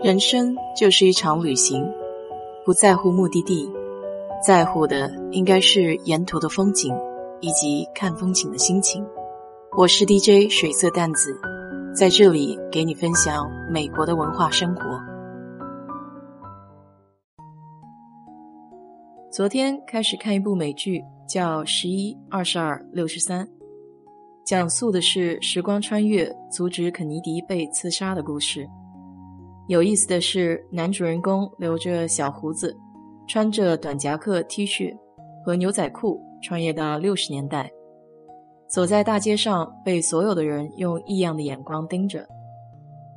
人生就是一场旅行，不在乎目的地，在乎的应该是沿途的风景以及看风景的心情。我是 DJ 水色淡子，在这里给你分享美国的文化生活。昨天开始看一部美剧，叫《十一二十二六十三》，讲述的是时光穿越阻止肯尼迪被刺杀的故事。有意思的是，男主人公留着小胡子，穿着短夹克 T 恤和牛仔裤，穿越到六十年代，走在大街上，被所有的人用异样的眼光盯着。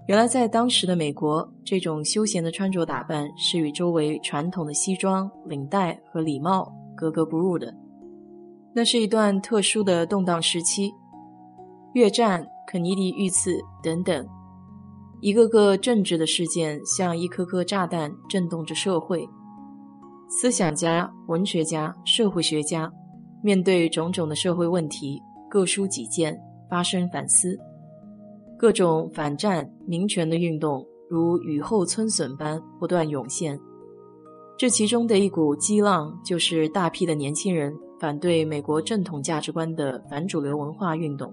原来，在当时的美国，这种休闲的穿着打扮是与周围传统的西装、领带和礼帽格格不入的。那是一段特殊的动荡时期，越战、肯尼迪遇刺等等。一个个政治的事件像一颗颗炸弹，震动着社会。思想家、文学家、社会学家面对种种的社会问题，各抒己见，发生反思。各种反战、民权的运动如雨后春笋般不断涌现。这其中的一股激浪，就是大批的年轻人反对美国正统价值观的反主流文化运动。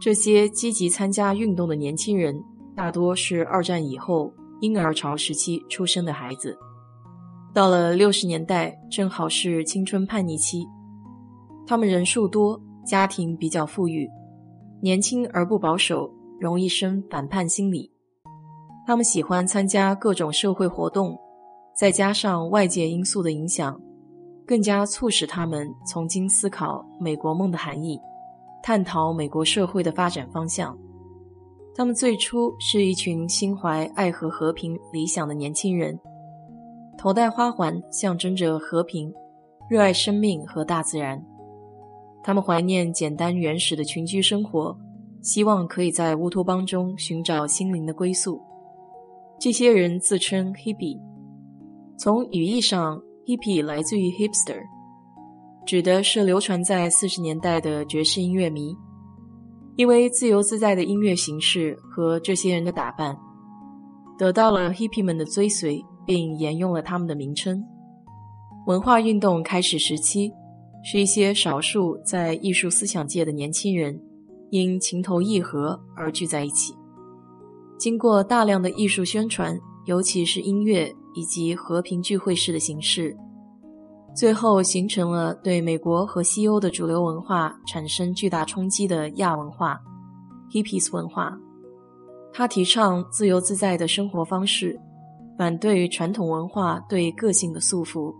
这些积极参加运动的年轻人。大多是二战以后婴儿潮时期出生的孩子，到了六十年代，正好是青春叛逆期。他们人数多，家庭比较富裕，年轻而不保守，容易生反叛心理。他们喜欢参加各种社会活动，再加上外界因素的影响，更加促使他们重新思考美国梦的含义，探讨美国社会的发展方向。他们最初是一群心怀爱和和平理想的年轻人，头戴花环，象征着和平，热爱生命和大自然。他们怀念简单原始的群居生活，希望可以在乌托邦中寻找心灵的归宿。这些人自称 hippie，从语义上，hippie 来自于 hipster，指的是流传在四十年代的爵士音乐迷。因为自由自在的音乐形式和这些人的打扮，得到了 hippie 们的追随，并沿用了他们的名称。文化运动开始时期，是一些少数在艺术思想界的年轻人，因情投意合而聚在一起。经过大量的艺术宣传，尤其是音乐以及和平聚会式的形式，最后形成了对美国和西欧的主流文化产生巨大冲击的亚文化 （Hippies 文化）。他提倡自由自在的生活方式，反对传统文化对个性的束缚，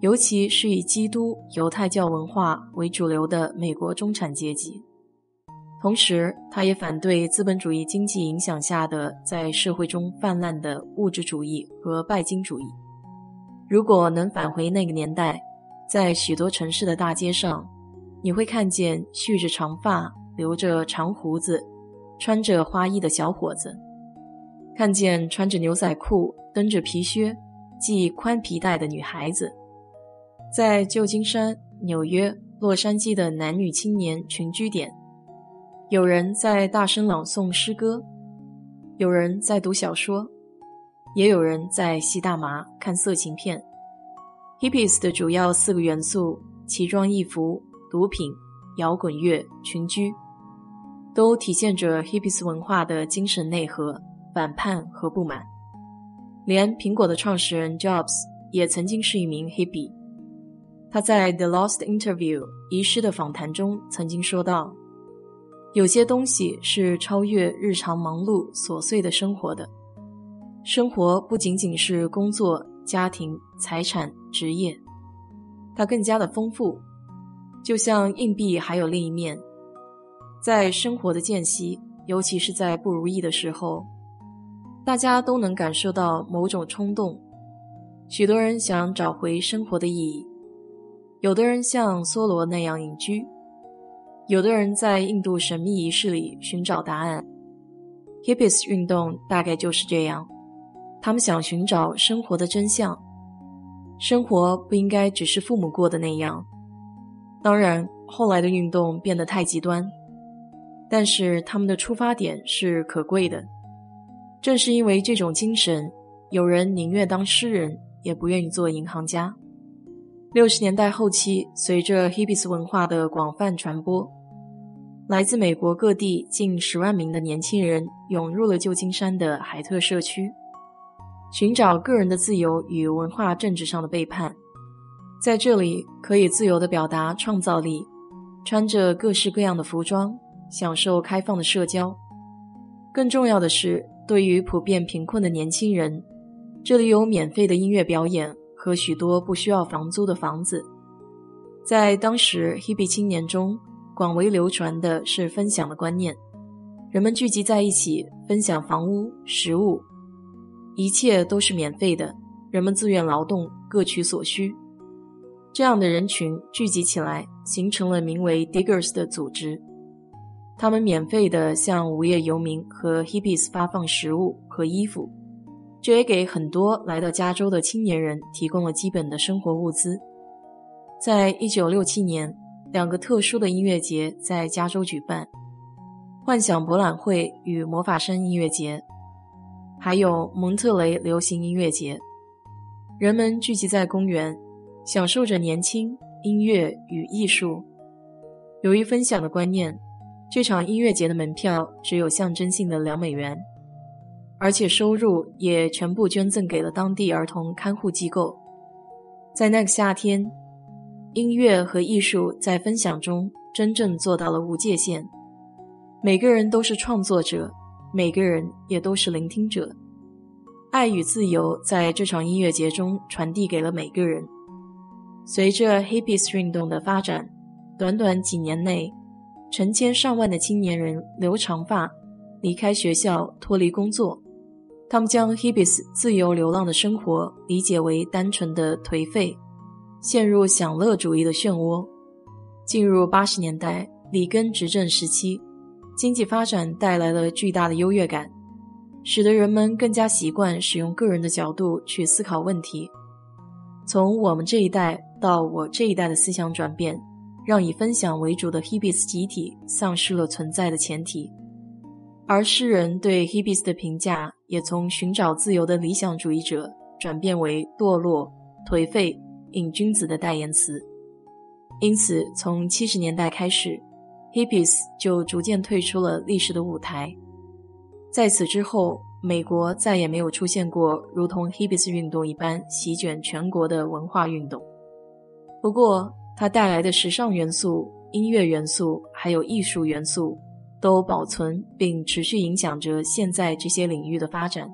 尤其是以基督犹太教文化为主流的美国中产阶级。同时，他也反对资本主义经济影响下的在社会中泛滥的物质主义和拜金主义。如果能返回那个年代，在许多城市的大街上，你会看见蓄着长发、留着长胡子、穿着花衣的小伙子；看见穿着牛仔裤、蹬着皮靴、系宽皮带的女孩子；在旧金山、纽约、洛杉矶的男女青年群居点，有人在大声朗诵诗歌，有人在读小说。也有人在吸大麻、看色情片。Hippies 的主要四个元素：奇装异服、毒品、摇滚乐、群居，都体现着 Hippies 文化的精神内核、反叛和不满。连苹果的创始人 Jobs 也曾经是一名 Hippie。他在《The Lost Interview》遗失的访谈中曾经说道：“有些东西是超越日常忙碌琐碎的生活的。”生活不仅仅是工作、家庭、财产、职业，它更加的丰富。就像硬币还有另一面，在生活的间隙，尤其是在不如意的时候，大家都能感受到某种冲动。许多人想找回生活的意义，有的人像梭罗那样隐居，有的人在印度神秘仪式里寻找答案。Hippies 运动大概就是这样。他们想寻找生活的真相，生活不应该只是父母过的那样。当然，后来的运动变得太极端，但是他们的出发点是可贵的。正是因为这种精神，有人宁愿当诗人，也不愿意做银行家。六十年代后期，随着 hippies 文化的广泛传播，来自美国各地近十万名的年轻人涌入了旧金山的海特社区，寻找个人的自由与文化政治上的背叛。在这里，可以自由地表达创造力，穿着各式各样的服装，享受开放的社交。更重要的是，对于普遍贫困的年轻人，这里有免费的音乐表演。和许多不需要房租的房子，在当时 hippie 青年中广为流传的是分享的观念。人们聚集在一起，分享房屋、食物，一切都是免费的。人们自愿劳动，各取所需。这样的人群聚集起来，形成了名为 Diggers 的组织。他们免费的向无业游民和 hippies 发放食物和衣服。这也给很多来到加州的青年人提供了基本的生活物资。在一九六七年，两个特殊的音乐节在加州举办：幻想博览会与魔法山音乐节，还有蒙特雷流行音乐节。人们聚集在公园，享受着年轻、音乐与艺术。由于分享的观念，这场音乐节的门票只有象征性的两美元。而且收入也全部捐赠给了当地儿童看护机构。在那个夏天，音乐和艺术在分享中真正做到了无界限。每个人都是创作者，每个人也都是聆听者。爱与自由在这场音乐节中传递给了每个人。随着 hippies 运动的发展，短短几年内，成千上万的青年人留长发，离开学校，脱离工作。他们将 hippies 自由流浪的生活理解为单纯的颓废，陷入享乐主义的漩涡。进入八十年代里根执政时期，经济发展带来了巨大的优越感，使得人们更加习惯使用个人的角度去思考问题。从我们这一代到我这一代的思想转变，让以分享为主的 hippies 集体丧失了存在的前提。而诗人对 hippies 的评价也从寻找自由的理想主义者转变为堕落、颓废、瘾君子的代言词。因此，从七十年代开始，hippies 就逐渐退出了历史的舞台。在此之后，美国再也没有出现过如同 hippies 运动一般席卷全国的文化运动。不过，它带来的时尚元素、音乐元素还有艺术元素。都保存并持续影响着现在这些领域的发展。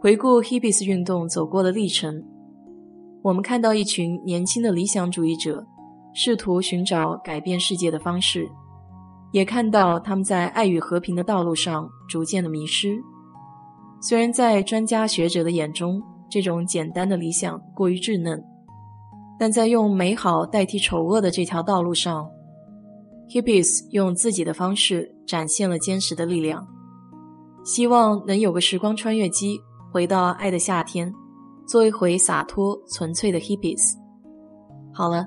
回顾 hippies 运动走过的历程，我们看到一群年轻的理想主义者试图寻找改变世界的方式，也看到他们在爱与和平的道路上逐渐的迷失。虽然在专家学者的眼中，这种简单的理想过于稚嫩，但在用美好代替丑恶的这条道路上。Hippies 用自己的方式展现了坚实的力量，希望能有个时光穿越机，回到爱的夏天，做一回洒脱纯粹的 Hippies。好了，